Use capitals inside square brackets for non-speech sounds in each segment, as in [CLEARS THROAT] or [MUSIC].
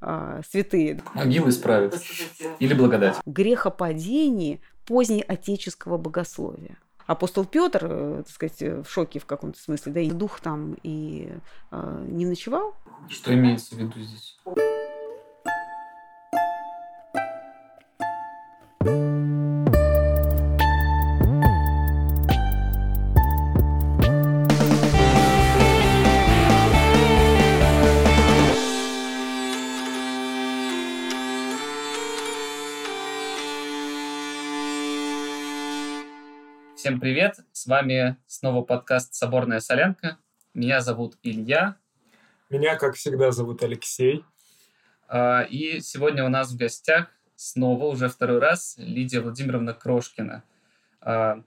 а, святые. Могилы исправят. Или благодать. Грехопадении позднеотеческого богословия. Апостол Петр, э, так сказать, в шоке в каком-то смысле, да, и дух там и э, не ночевал. Что имеется в виду здесь? Всем привет! С вами снова подкаст «Соборная солянка». Меня зовут Илья. Меня, как всегда, зовут Алексей. А, и сегодня у нас в гостях снова, уже второй раз, Лидия Владимировна Крошкина, а,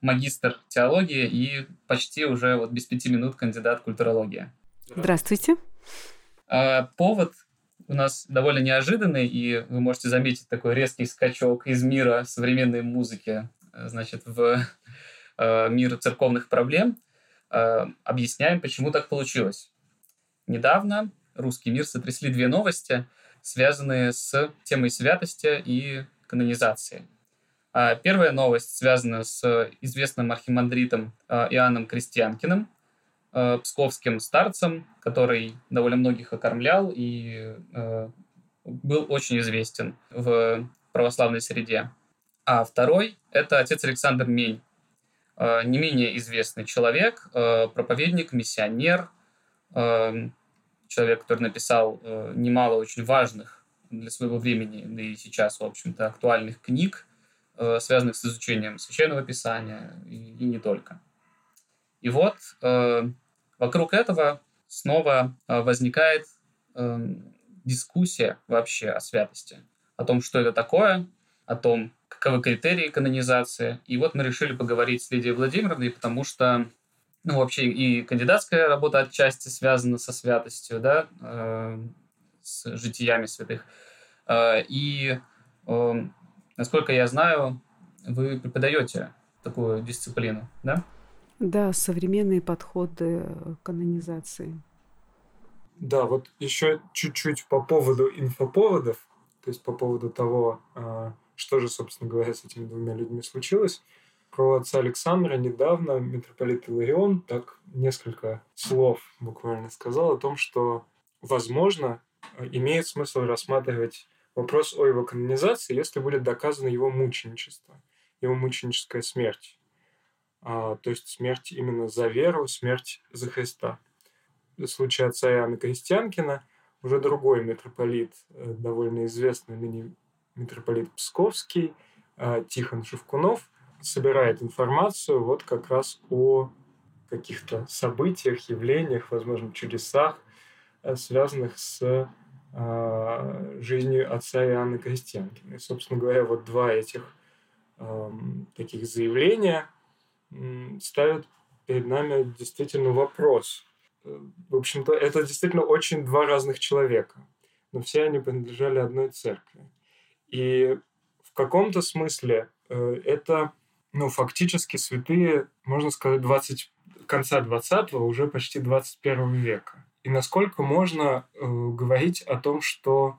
магистр теологии и почти уже вот без пяти минут кандидат культурологии. Здравствуйте. А, повод у нас довольно неожиданный, и вы можете заметить такой резкий скачок из мира современной музыки значит, в э, мир церковных проблем, э, объясняем, почему так получилось. Недавно русский мир сотрясли две новости, связанные с темой святости и канонизации. А первая новость связана с известным архимандритом э, Иоанном Крестьянкиным, псковским старцем, который довольно многих окормлял и был очень известен в православной среде. А второй – это отец Александр Мень, э, не менее известный человек, э, проповедник, миссионер, э, человек, который написал немало очень важных для своего времени, да и сейчас, в общем-то, актуальных книг, связанных с изучением Священного Писания и, и не только. И вот вокруг этого снова возникает дискуссия вообще о святости, о том, что это такое, о том, каковы критерии канонизации. И вот мы решили поговорить с Лидией Владимировной, потому что ну, вообще и кандидатская работа отчасти связана со святостью, да, э, с житиями святых. Э, и, э, насколько я знаю, вы преподаете такую дисциплину, да? Да, современные подходы канонизации. Да, вот еще чуть-чуть по поводу инфоповодов, то есть по поводу того, э, что же, собственно говоря, с этими двумя людьми случилось. Про отца Александра недавно митрополит Иларион так несколько слов буквально сказал о том, что, возможно, имеет смысл рассматривать вопрос о его канонизации, если будет доказано его мученичество, его мученическая смерть. А, то есть смерть именно за веру, смерть за Христа. В случае отца Иоанна Крестьянкина уже другой митрополит, э, довольно известный ныне митрополит Псковский а, Тихон Шевкунов собирает информацию вот как раз о каких-то событиях, явлениях, возможно, чудесах, э, связанных с а, жизнью отца Иоанна Крестьянкина. И, собственно говоря, вот два этих таких заявления ставят перед нами действительно вопрос. В общем-то, это действительно очень два разных человека, но все они принадлежали одной церкви. И в каком-то смысле э, это ну, фактически святые, можно сказать, 20, конца 20-го, уже почти 21 века. И насколько можно э, говорить о том, что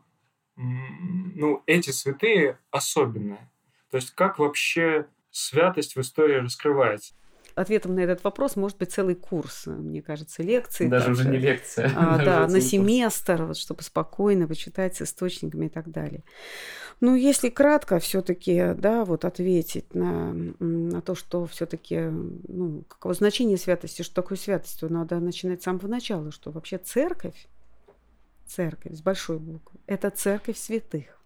ну, эти святые особенные? То есть как вообще святость в истории раскрывается? Ответом на этот вопрос может быть целый курс, мне кажется, лекции. Даже также. уже не лекция. А, [LAUGHS] да, на семестр, вот, чтобы спокойно почитать с источниками и так далее. Ну, если кратко все-таки, да, вот ответить на, на то, что все-таки, ну, каково значение святости, что такое святость, то надо начинать с самого начала, что вообще церковь, церковь с большой буквы, это церковь святых.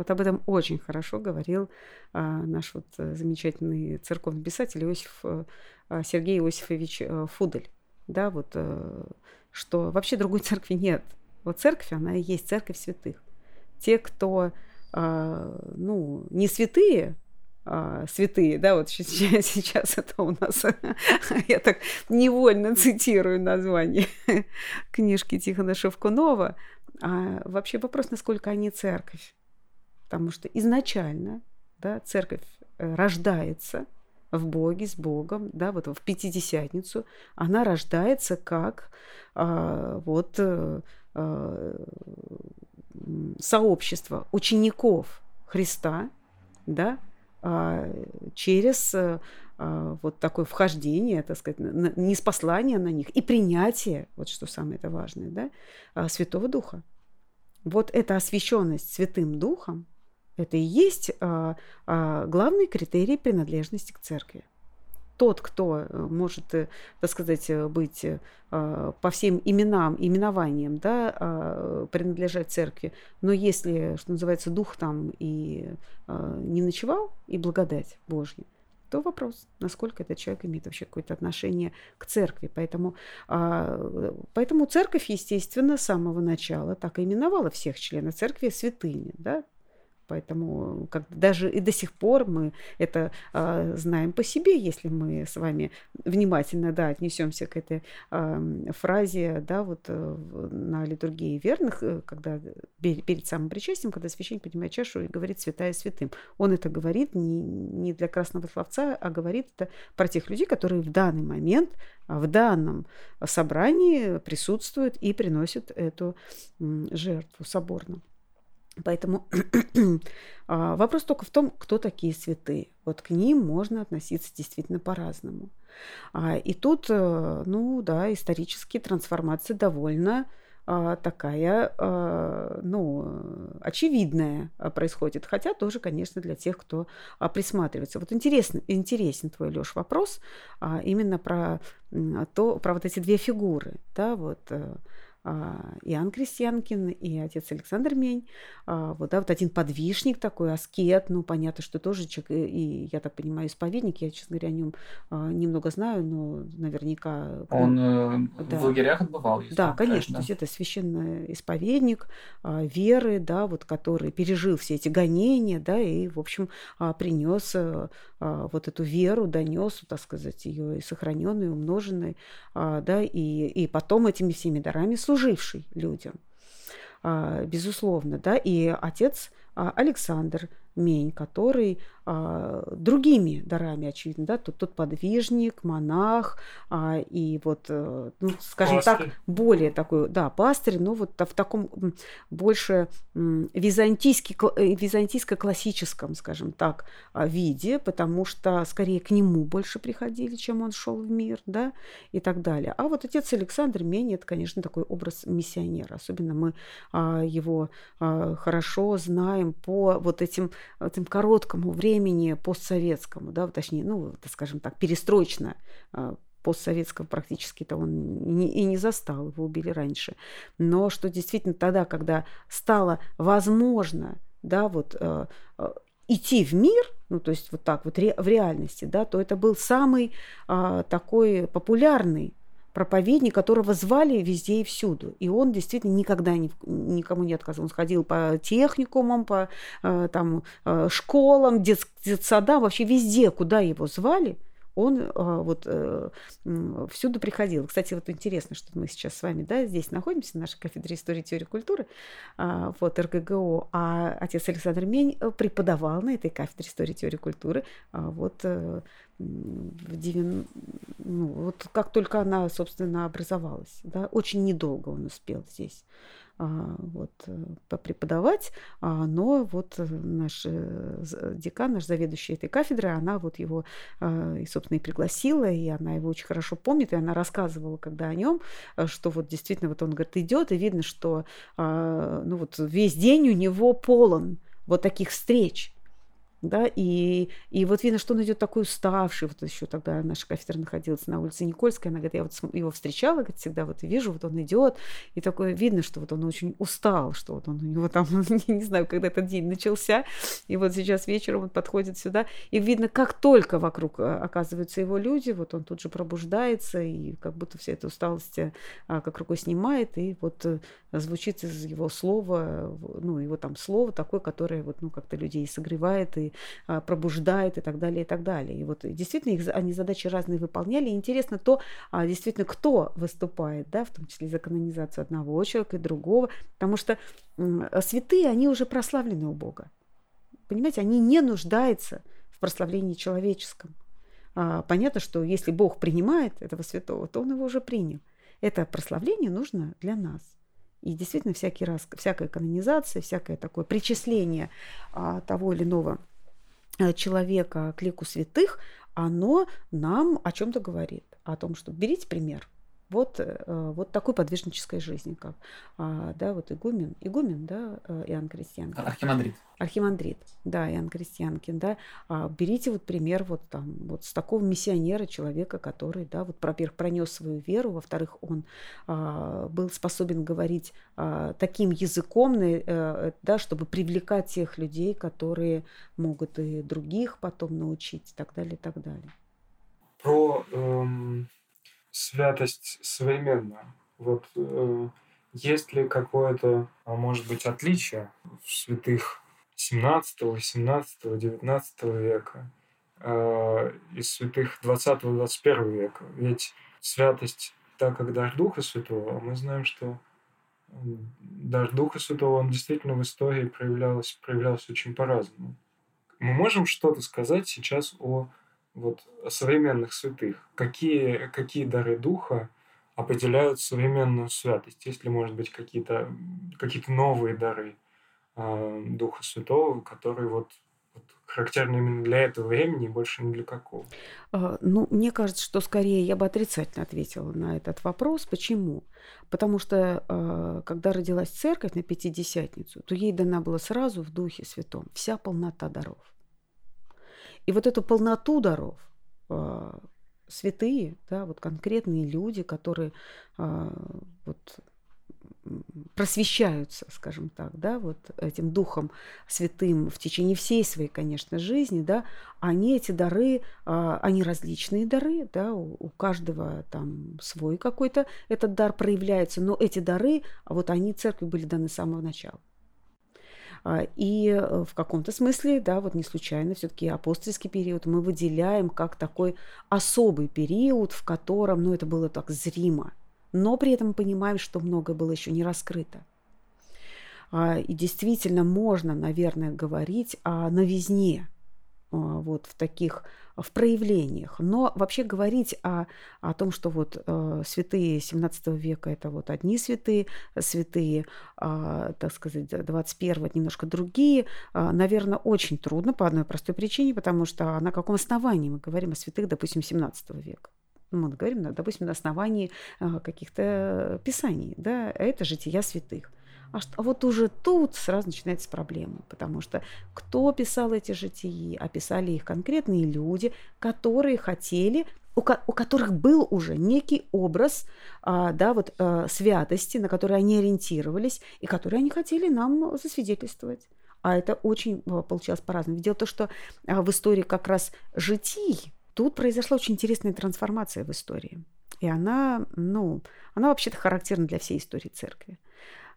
Вот об этом очень хорошо говорил а, наш вот э, замечательный церковный писатель Иосиф, а, Сергей Иосифович а, Фудель. Да, вот, а, что вообще другой [LAUGHS] церкви нет. Вот церковь, она и есть церковь святых. Те, кто а, ну, не святые, а, святые, да, вот сейчас, [LAUGHS] сейчас это у нас, [LAUGHS] я так невольно цитирую название книжки Тихона Шевкунова, а вообще вопрос, насколько они церковь. Потому что изначально да, церковь э, рождается в Боге, с Богом, да, вот в Пятидесятницу, она рождается как а, вот э, сообщество учеников Христа, да, через вот такое вхождение, так сказать, не спаслание на них и принятие, вот что самое это важное, да, Святого Духа. Вот эта освященность Святым Духом, это и есть главный критерий принадлежности к церкви тот, кто э, может, э, так сказать, э, быть по всем именам, именованиям, да, а, принадлежать церкви, но если, что называется, дух там и не ночевал, и благодать Божья, то вопрос, насколько этот человек имеет вообще какое-то отношение к церкви. Поэтому, а, поэтому церковь, естественно, с самого начала так и именовала всех членов церкви святыми. Да? Поэтому как, даже и до сих пор мы это э, знаем по себе, если мы с вами внимательно да, отнесемся к этой э, фразе да, вот, э, на литургии верных, э, когда перед самым причастием, когда священник поднимает чашу и говорит «святая святым». Он это говорит не, не для красного словца, а говорит это про тех людей, которые в данный момент, в данном собрании присутствуют и приносят эту жертву соборно. Поэтому [CLEARS THROAT] а, вопрос только в том, кто такие святые. Вот к ним можно относиться действительно по-разному. А, и тут, э, ну да, исторические трансформации довольно а, такая, ну, очевидная происходит. Хотя тоже, конечно, для тех, кто присматривается. Вот интересно, интересен твой, Леш, вопрос именно про то, про вот эти две фигуры, да, вот э, Иоанн Крестьянкин и отец Александр Мень. А, вот, да, вот один подвижник такой, аскет, ну, понятно, что тоже человек, и, я так понимаю, исповедник. Я, честно говоря, о нем а, немного знаю, но наверняка... Он э, да. в лагерях отбывал. Да, конечно. Да. То есть это священный исповедник веры, да, вот, который пережил все эти гонения, да, и, в общем, принес э, вот эту веру, донес, так сказать, ее и сохраненной, и умноженной, да, и, и потом этими всеми дарами служивший людям, а, безусловно, да, и отец Александр Мень, который а, другими дарами, очевидно, да, тут тот подвижник, монах, а, и вот, а, ну, скажем пастырь. так, более такой, да, пастырь, но вот в таком больше византийский, э, византийско-классическом, скажем так, а, виде, потому что скорее к нему больше приходили, чем он шел в мир, да, и так далее. А вот отец Александр Мень, это, конечно, такой образ миссионера, особенно мы а, его а, хорошо знаем по вот этим, этим короткому времени постсоветскому, да, точнее, ну, скажем так, перестроечно а, постсоветского практически-то он и не застал, его убили раньше. Но что действительно тогда, когда стало возможно, да, вот э, идти в мир, ну, то есть вот так вот ре, в реальности, да, то это был самый э, такой популярный проповедник, которого звали везде и всюду. И он действительно никогда ни, никому не отказывал. Он сходил по техникумам, по э, там, э, школам, дет, детсадам, вообще везде, куда его звали – он э, вот э, всюду приходил. Кстати, вот интересно, что мы сейчас с вами, да, здесь находимся, в нашей кафедре истории и теории культуры, э, вот РГГО, а отец Александр Мень преподавал на этой кафедре истории и теории культуры вот в 90... ну, вот как только она, собственно, образовалась. Да, очень недолго он успел здесь а, вот, э, попреподавать, а, но вот наш э, декан, наш заведующий этой кафедрой, она вот его, а, и, собственно, и пригласила, и она его очень хорошо помнит, и она рассказывала, когда о нем, что вот действительно вот он, говорит, идет, и видно, что ну вот весь день у него полон вот таких встреч, да, и, и вот видно, что он идет такой уставший, вот еще тогда наша кафедра находилась на улице Никольской, она говорит, я вот его встречала, говорит, всегда вот вижу, вот он идет, и такое видно, что вот он очень устал, что вот он у него там, [LAUGHS] не знаю, когда этот день начался, и вот сейчас вечером он подходит сюда, и видно, как только вокруг а, оказываются его люди, вот он тут же пробуждается, и как будто вся эта усталость а, как рукой снимает, и вот э, звучит из его слова, ну, его там слово такое, которое вот, ну, как-то людей согревает и а, пробуждает и так далее, и так далее. И вот действительно их, они задачи разные выполняли. И интересно то, а, действительно, кто выступает, да, в том числе за канонизацию одного человека и другого, потому что святые, они уже прославлены у Бога. Понимаете, они не нуждаются в прославлении человеческом. А, понятно, что если Бог принимает этого святого, то Он его уже принял. Это прославление нужно для нас. И действительно, всякий раз, всякая канонизация, всякое такое причисление того или иного человека к лику святых, оно нам о чем-то говорит. О том, что берите пример – вот, э, вот такой подвижнической жизни, как а, да, вот игумен, игумен, да, э, Иоанн Крестьянкин. Архимандрит. Архимандрит, да, Иоанн Крестьянкин, да. А, берите вот пример вот там, вот с такого миссионера, человека, который, да, вот, во-первых, пронес свою веру, во-вторых, он а, был способен говорить а, таким языком, а, да, чтобы привлекать тех людей, которые могут и других потом научить и так далее, и так далее. Про эм святость современная. Вот э, есть ли какое-то, а может быть, отличие в святых 17, 18, 19 века э, и святых 20-21 века? Ведь святость, так как дар Духа Святого, а мы знаем, что дар Духа Святого, он действительно в истории проявлялся, проявлялся очень по-разному. Мы можем что-то сказать сейчас о вот современных святых, какие, какие дары духа определяют современную святость? Есть ли, может быть, какие-то какие новые дары э, Духа Святого, которые вот, характерны именно для этого времени и больше ни для какого? А, ну, мне кажется, что скорее я бы отрицательно ответила на этот вопрос. Почему? Потому что а, когда родилась церковь на Пятидесятницу, то ей дана была сразу в Духе Святом вся полнота даров. И вот эту полноту даров э, святые, да, вот конкретные люди, которые э, вот просвещаются, скажем так, да, вот этим духом святым в течение всей своей, конечно, жизни, да, они эти дары, а, они различные дары, да, у каждого там свой какой-то этот дар проявляется, но эти дары, вот они церкви были даны с самого начала. А, и э, в каком-то смысле, да, вот не случайно все-таки апостольский период мы выделяем как такой особый период, в котором, ну, это было так зримо, но при этом понимаем, что многое было еще не раскрыто. А, и действительно можно, наверное, говорить о новизне вот в таких в проявлениях. Но вообще говорить о, о том, что вот э, святые 17 века это вот одни святые, святые, э, так сказать, 21 это немножко другие, э, наверное, очень трудно по одной простой причине, потому что на каком основании мы говорим о святых, допустим, 17 века? мы говорим, допустим, на основании каких-то писаний, да, это жития святых. А, что, а вот уже тут сразу начинается проблема, потому что кто писал эти житии, описали их конкретные люди, которые хотели у, ко- у которых был уже некий образ а, да, вот, а, святости, на который они ориентировались, и которые они хотели нам засвидетельствовать. А это очень а, получалось по-разному. Дело в том, что а, в истории как раз житий тут произошла очень интересная трансформация в истории. И она, ну, она вообще-то характерна для всей истории церкви.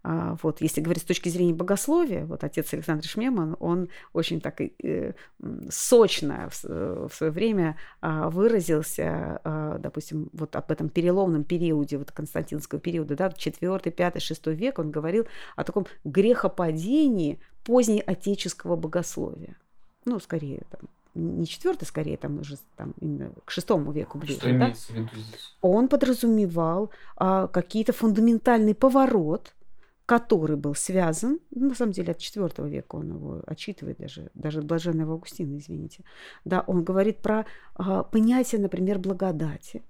А, вот, если говорить с точки зрения богословия, вот отец Александр Шмеман, он очень так э, сочно в, э, в свое время а, выразился, а, допустим, вот об этом переломном периоде, вот константинского периода, да, 4, 5, 6 век, он говорил о таком грехопадении позднеотеческого богословия. Ну, скорее, там, не четвертый, скорее, там уже там, именно к шестому веку ближе. Что да? имеется в виду здесь? Он подразумевал а, какие-то фундаментальный поворот который был связан, ну, на самом деле от IV века он его отчитывает даже, даже блаженного Августина, извините, да, он говорит про а, понятие, например, благодати.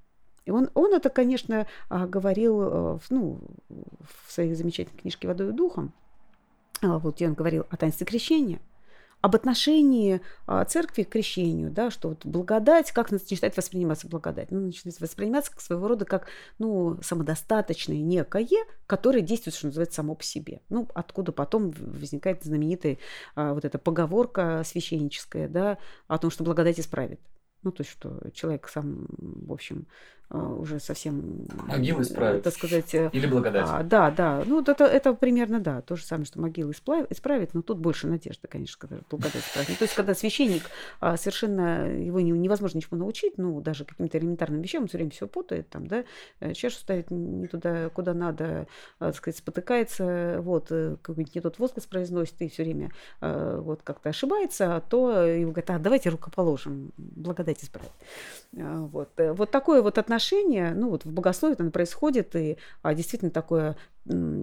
И он, он это, конечно, а, говорил а, ну, в своей замечательной книжке «Водой и духом», а, вот где он говорил о таинстве крещения – об отношении а, церкви к крещению, да, что вот благодать, как начинает восприниматься благодать? Ну, начинает восприниматься как своего рода как, ну, самодостаточное некое, которое действует, что называется, само по себе. Ну, откуда потом возникает знаменитая а, вот эта поговорка священническая, да, о том, что благодать исправит. Ну, то есть, что человек сам, в общем, уже совсем... Могилы исправит. Так сказать... Э, Или благодать. А, да, да. Ну, это, это примерно, да, то же самое, что могилы исправит, исправит но тут больше надежды, конечно, когда благодать исправит. Ну, то есть, когда священник а, совершенно, его не, невозможно ничего научить, ну, даже каким-то элементарным вещам, он все время все путает, там, да, э, чашу ставит не туда, куда надо, а, так сказать, спотыкается, вот, э, какой-нибудь не тот возглас произносит и все время вот как-то ошибается, то его говорят, а, давайте рукоположим, благодать исправит. Вот, вот такое вот отношение отношение, ну вот в богословии это происходит, и а, действительно такое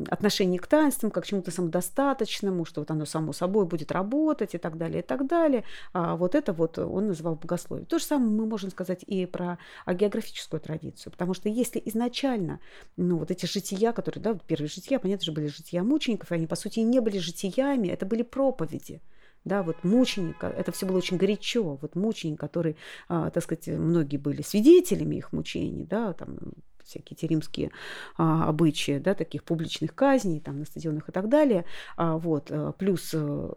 отношение к таинствам, как к чему-то самодостаточному, что вот оно само собой будет работать и так далее, и так далее. А вот это вот он называл богословие. То же самое мы можем сказать и про географическую традицию, потому что если изначально, ну вот эти жития, которые, да, первые жития, понятно же, были жития мучеников, они по сути и не были житиями, это были проповеди да, вот мученика, это все было очень горячо, вот мученик, который, а, так сказать, многие были свидетелями их мучений, да, там всякие эти римские а, обычаи, да, таких публичных казней там на стадионах и так далее, а, вот, э, плюс а,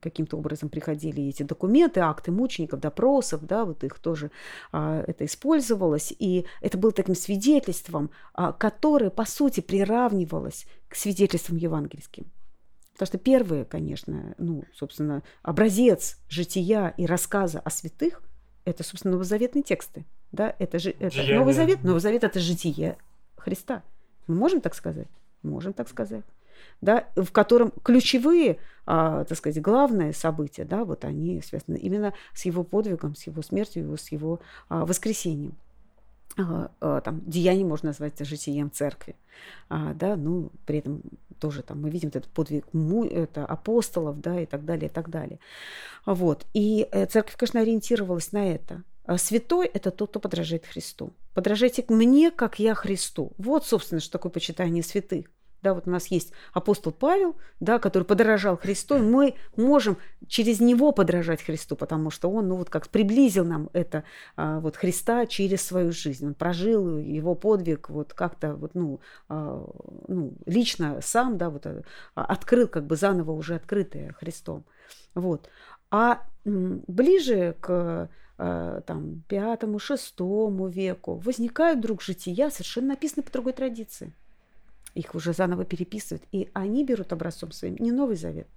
каким-то образом приходили эти документы, акты мучеников, допросов, да, вот их тоже а, это использовалось, и это было таким свидетельством, а, которое, по сути, приравнивалось к свидетельствам евангельским. Потому что первые, конечно, ну, собственно, образец жития и рассказа о святых – это, собственно, новозаветные тексты. Да? Это же это Новый Завет. Новый Завет – это житие Христа. Мы можем так сказать? Можем так сказать. Да, в котором ключевые, а, так сказать, главные события, да, вот они связаны именно с его подвигом, с его смертью, с его а, воскресением. А, а, там, деяние можно назвать житием церкви, а, да, ну, при этом тоже там мы видим этот подвиг это апостолов, да, и так далее, и так далее. Вот. И э, церковь, конечно, ориентировалась на это. Святой – это тот, кто подражает Христу. Подражайте мне, как я Христу. Вот, собственно, что такое почитание святых. Да, вот у нас есть апостол Павел, да, который подорожал Христу, мы можем через него подражать Христу, потому что он, ну вот как приблизил нам это а, вот Христа через свою жизнь. Он прожил его подвиг вот как-то вот, ну, а, ну, лично сам, да, вот а, открыл как бы заново уже открытое Христом. Вот. А ближе к там, пятому, шестому веку возникают вдруг жития, совершенно написаны по другой традиции – их уже заново переписывают. И они берут образцом своим не Новый Завет,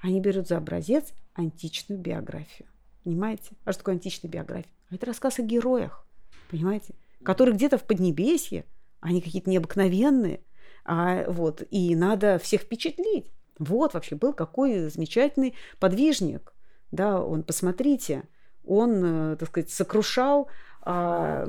они берут за образец античную биографию. Понимаете? А что такое античная биография? Это рассказ о героях, понимаете? Которые где-то в Поднебесье, они какие-то необыкновенные, а, вот, и надо всех впечатлить. Вот вообще был какой замечательный подвижник. Да, он, посмотрите, он, э, так сказать, сокрушал а,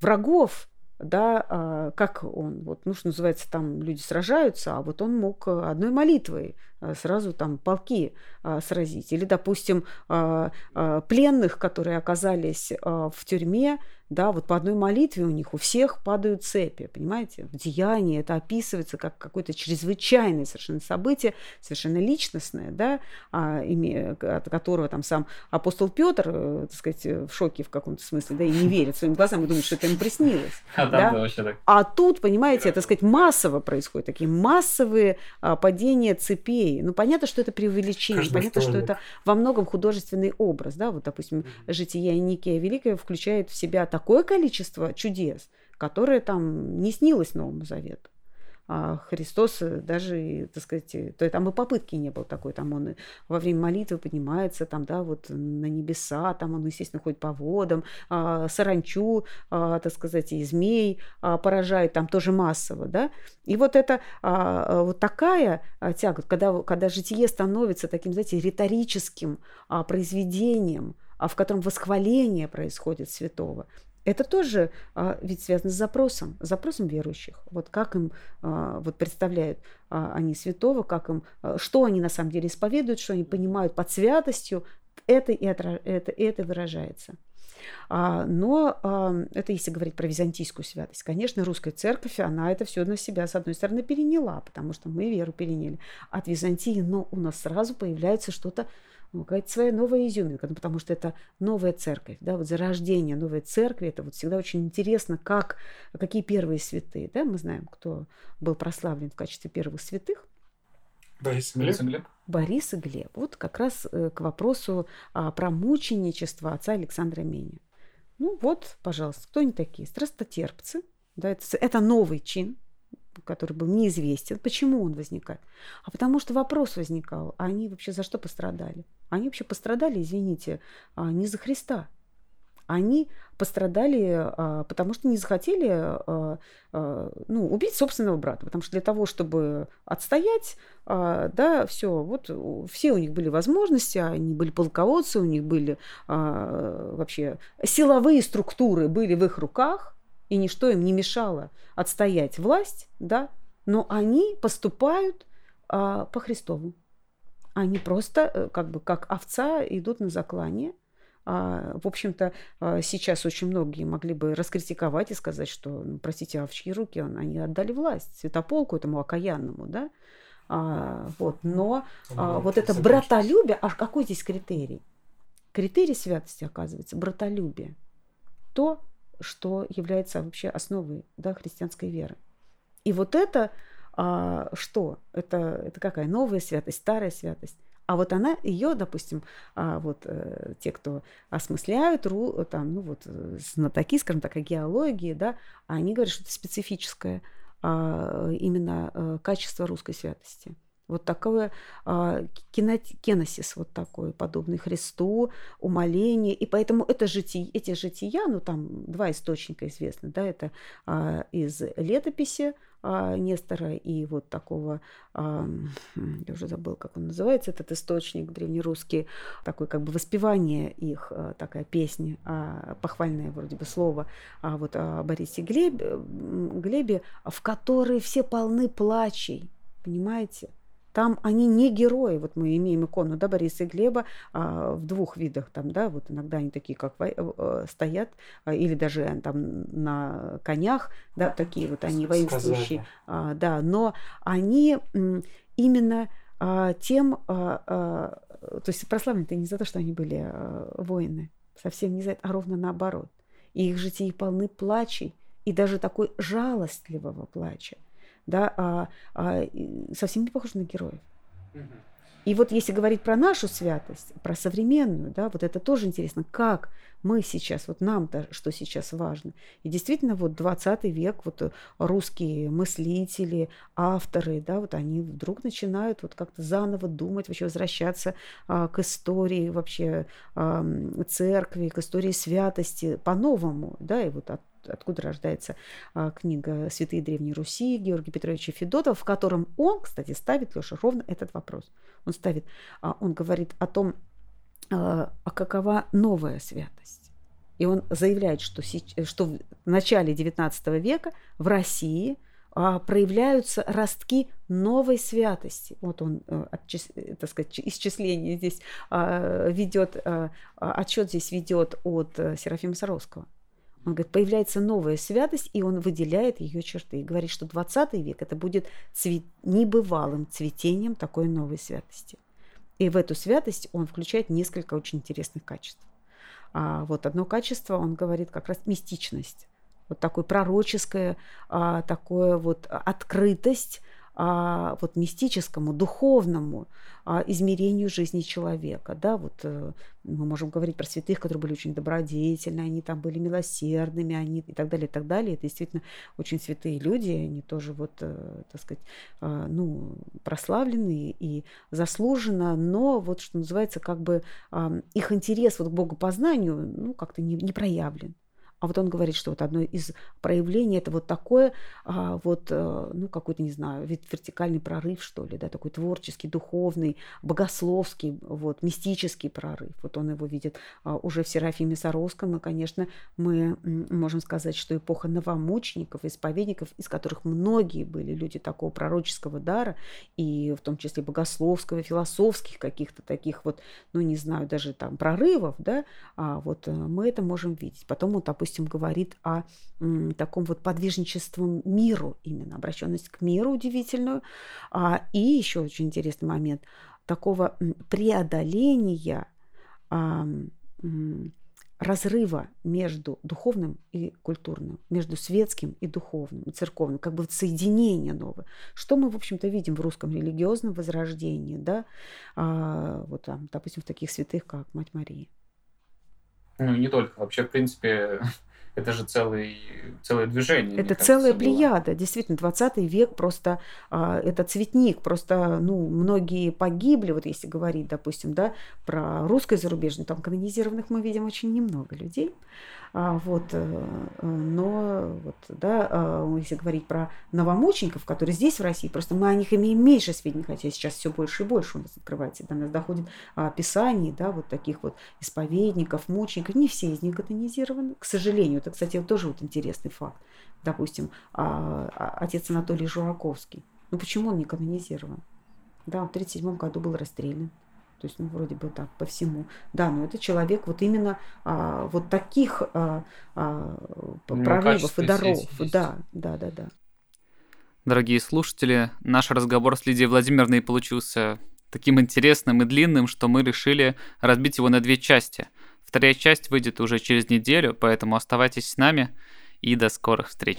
врагов, да, а, как он, вот, ну, что называется, там люди сражаются, а вот он мог одной молитвой сразу там полки а, сразить. Или, допустим, а, пленных, которые оказались в тюрьме, да, вот по одной молитве у них у всех падают цепи, понимаете? В деянии это описывается как какое-то чрезвычайное совершенно событие, совершенно личностное, да, а, от которого там сам апостол Петр, э, так сказать, в шоке в каком-то смысле, да, и не верит своим глазам и думает, что это ему приснилось. А, да? так. а тут, понимаете, так сказать, массово происходит, такие массовые а, падения цепей. Ну, понятно, что это преувеличение, Каждый понятно, что это во многом художественный образ, да, вот, допустим, «Житие Никия Великое» включает в себя такое количество чудес, которое там не снилось Новому Завету. А Христос даже, так сказать, то там и попытки не было такой, там он во время молитвы поднимается, там, да, вот на небеса, там он, естественно, ходит по водам, а, саранчу, а, так сказать, и змей а, поражает, там тоже массово, да, и вот это а, вот такая тяга, когда, когда житие становится таким, знаете, риторическим а, произведением, а в котором восхваление происходит святого, это тоже а, ведь связано с запросом, запросом верующих. Вот как им а, вот представляют а, они святого, как им, а, что они на самом деле исповедуют, что они понимают под святостью, это и это, это, это выражается. А, но а, это если говорить про византийскую святость. Конечно, русская церковь, она это все на себя, с одной стороны, переняла, потому что мы веру переняли от Византии, но у нас сразу появляется что-то ну, какая-то своя новая изюминка, ну, потому что это новая церковь, да, вот зарождение новой церкви, это вот всегда очень интересно, как, какие первые святые, да, мы знаем, кто был прославлен в качестве первых святых. Борис и Глеб. Глеб. Борис и Глеб. Вот как раз э, к вопросу а, про мученичество отца Александра Меня. Ну вот, пожалуйста, кто они такие? Страстотерпцы. Да, это, это новый чин, который был неизвестен. Почему он возникает? А потому что вопрос возникал, а они вообще за что пострадали? Они вообще пострадали, извините, а, не за Христа, они пострадали, а, потому что не захотели а, ну, убить собственного брата. Потому что для того, чтобы отстоять, да, все, вот все у них были возможности, они были полководцы, у них были вообще силовые структуры были в их руках, и ничто им не мешало отстоять власть, да, но они поступают по Христову. Они просто э, как бы как овца идут на заклание – а, в общем-то, а, сейчас очень многие могли бы раскритиковать и сказать, что, ну, простите, а в чьи руки они отдали власть? Святополку этому окаянному, да? А, вот, но а, вот это братолюбие, а какой здесь критерий? Критерий святости, оказывается, братолюбие. То, что является вообще основой да, христианской веры. И вот это а, что? Это, это какая? Новая святость, старая святость? А вот она, ее, допустим, а, вот э, те, кто осмысляют, ру, там, ну вот э, знатоки, скажем так, о геологии, да, они говорят, что это специфическое а, именно э, качество русской святости. Вот такое а, кеносис, вот такой, подобный Христу, умоление. И поэтому это житие, эти жития, ну там два источника известны, да, это а, из летописи а, Нестора и вот такого, а, я уже забыл, как он называется, этот источник древнерусский, такой как бы воспевание их, а, такая песня, а, похвальное вроде бы слово, а вот о Борисе Глебе, Глебе, в которой все полны плачей, понимаете? Там они не герои. Вот мы имеем икону да, Бориса и Глеба а, в двух видах. Там, да, вот иногда они такие, как во, э, стоят, а, или даже там на конях, да, такие вот они воинствующие. А, да, но они именно а, тем, а, а, то есть прославлены не за то, что они были а, воины, совсем не за это, а ровно наоборот. И их жития полны плачей, и даже такой жалостливого плача да, а, а, совсем не похож на героев. И вот если говорить про нашу святость, про современную, да, вот это тоже интересно, как мы сейчас, вот нам-то, что сейчас важно. И действительно, вот 20 век, вот русские мыслители, авторы, да, вот они вдруг начинают вот как-то заново думать, вообще возвращаться а, к истории вообще а, церкви, к истории святости по-новому, да, и вот от откуда рождается а, книга «Святые Древней Руси» Георгия Петровича Федотова, в котором он, кстати, ставит, Леша, ровно этот вопрос. Он ставит, а, он говорит о том, а, а какова новая святость. И он заявляет, что, что в начале XIX века в России проявляются ростки новой святости. Вот он, э, так сказать, исчисление здесь ведет, отчет здесь ведет от э, Серафима Саровского. Он говорит, появляется новая святость, и он выделяет ее черты. И говорит, что 20 век это будет цвет... небывалым цветением такой новой святости. И в эту святость он включает несколько очень интересных качеств. А вот одно качество, он говорит как раз мистичность. Вот такое пророческое, а, такое вот открытость, а, вот мистическому, духовному а, измерению жизни человека. Да? Вот, э, мы можем говорить про святых, которые были очень добродетельны, они там были милосердными, они и так далее, и так далее. Это действительно очень святые люди, они тоже вот, э, так сказать, а, ну, прославленные и заслуженно, но вот, что называется, как бы их интерес вот к богопознанию, ну, как-то не, не проявлен. А вот он говорит, что вот одно из проявлений это вот такое, а, вот, а, ну, какой-то, не знаю, вид вертикальный прорыв, что ли, да, такой творческий, духовный, богословский, вот, мистический прорыв. Вот он его видит а, уже в Серафиме Саровском, и, конечно, мы можем сказать, что эпоха новомучеников, исповедников, из которых многие были люди такого пророческого дара, и в том числе богословского, философских каких-то таких вот, ну, не знаю, даже там прорывов, да, а вот э, мы это можем видеть. Потом вот, допустим, допустим, говорит о таком вот подвижничестве миру, именно обращенность к миру удивительную. А, и еще очень интересный момент такого преодоления а, разрыва между духовным и культурным, между светским и духовным, и церковным, как бы вот соединение новое. Что мы, в общем-то, видим в русском религиозном возрождении, да, а, вот там, допустим, в таких святых, как Мать Мария. Ну, не только. Вообще, в принципе, [LAUGHS] это же целый, целое движение. Это целая плеяда. Действительно, 20 век просто а, это цветник. Просто ну, многие погибли, вот если говорить, допустим, да, про русское зарубежное, там канонизированных мы видим очень немного людей. А, вот, э, э, но вот, да, а, если говорить про новомучеников, которые здесь в России, просто мы о них имеем меньше сведений, хотя сейчас все больше и больше у нас открывается, до нас доходит описание, да, вот таких вот исповедников, мучеников, не все из них канонизированы, к сожалению. Это, кстати, тоже вот интересный факт. Допустим, отец Анатолий Жураковский. Ну почему он не канонизирован? Да, он в 1937 году был расстрелян. То есть, ну, вроде бы так, по всему. Да, но это человек вот именно а, вот таких а, а, прорывов и даров. Да, да, да, да. Дорогие слушатели, наш разговор с Лидией Владимировной получился таким интересным и длинным, что мы решили разбить его на две части. Вторая часть выйдет уже через неделю, поэтому оставайтесь с нами и до скорых встреч.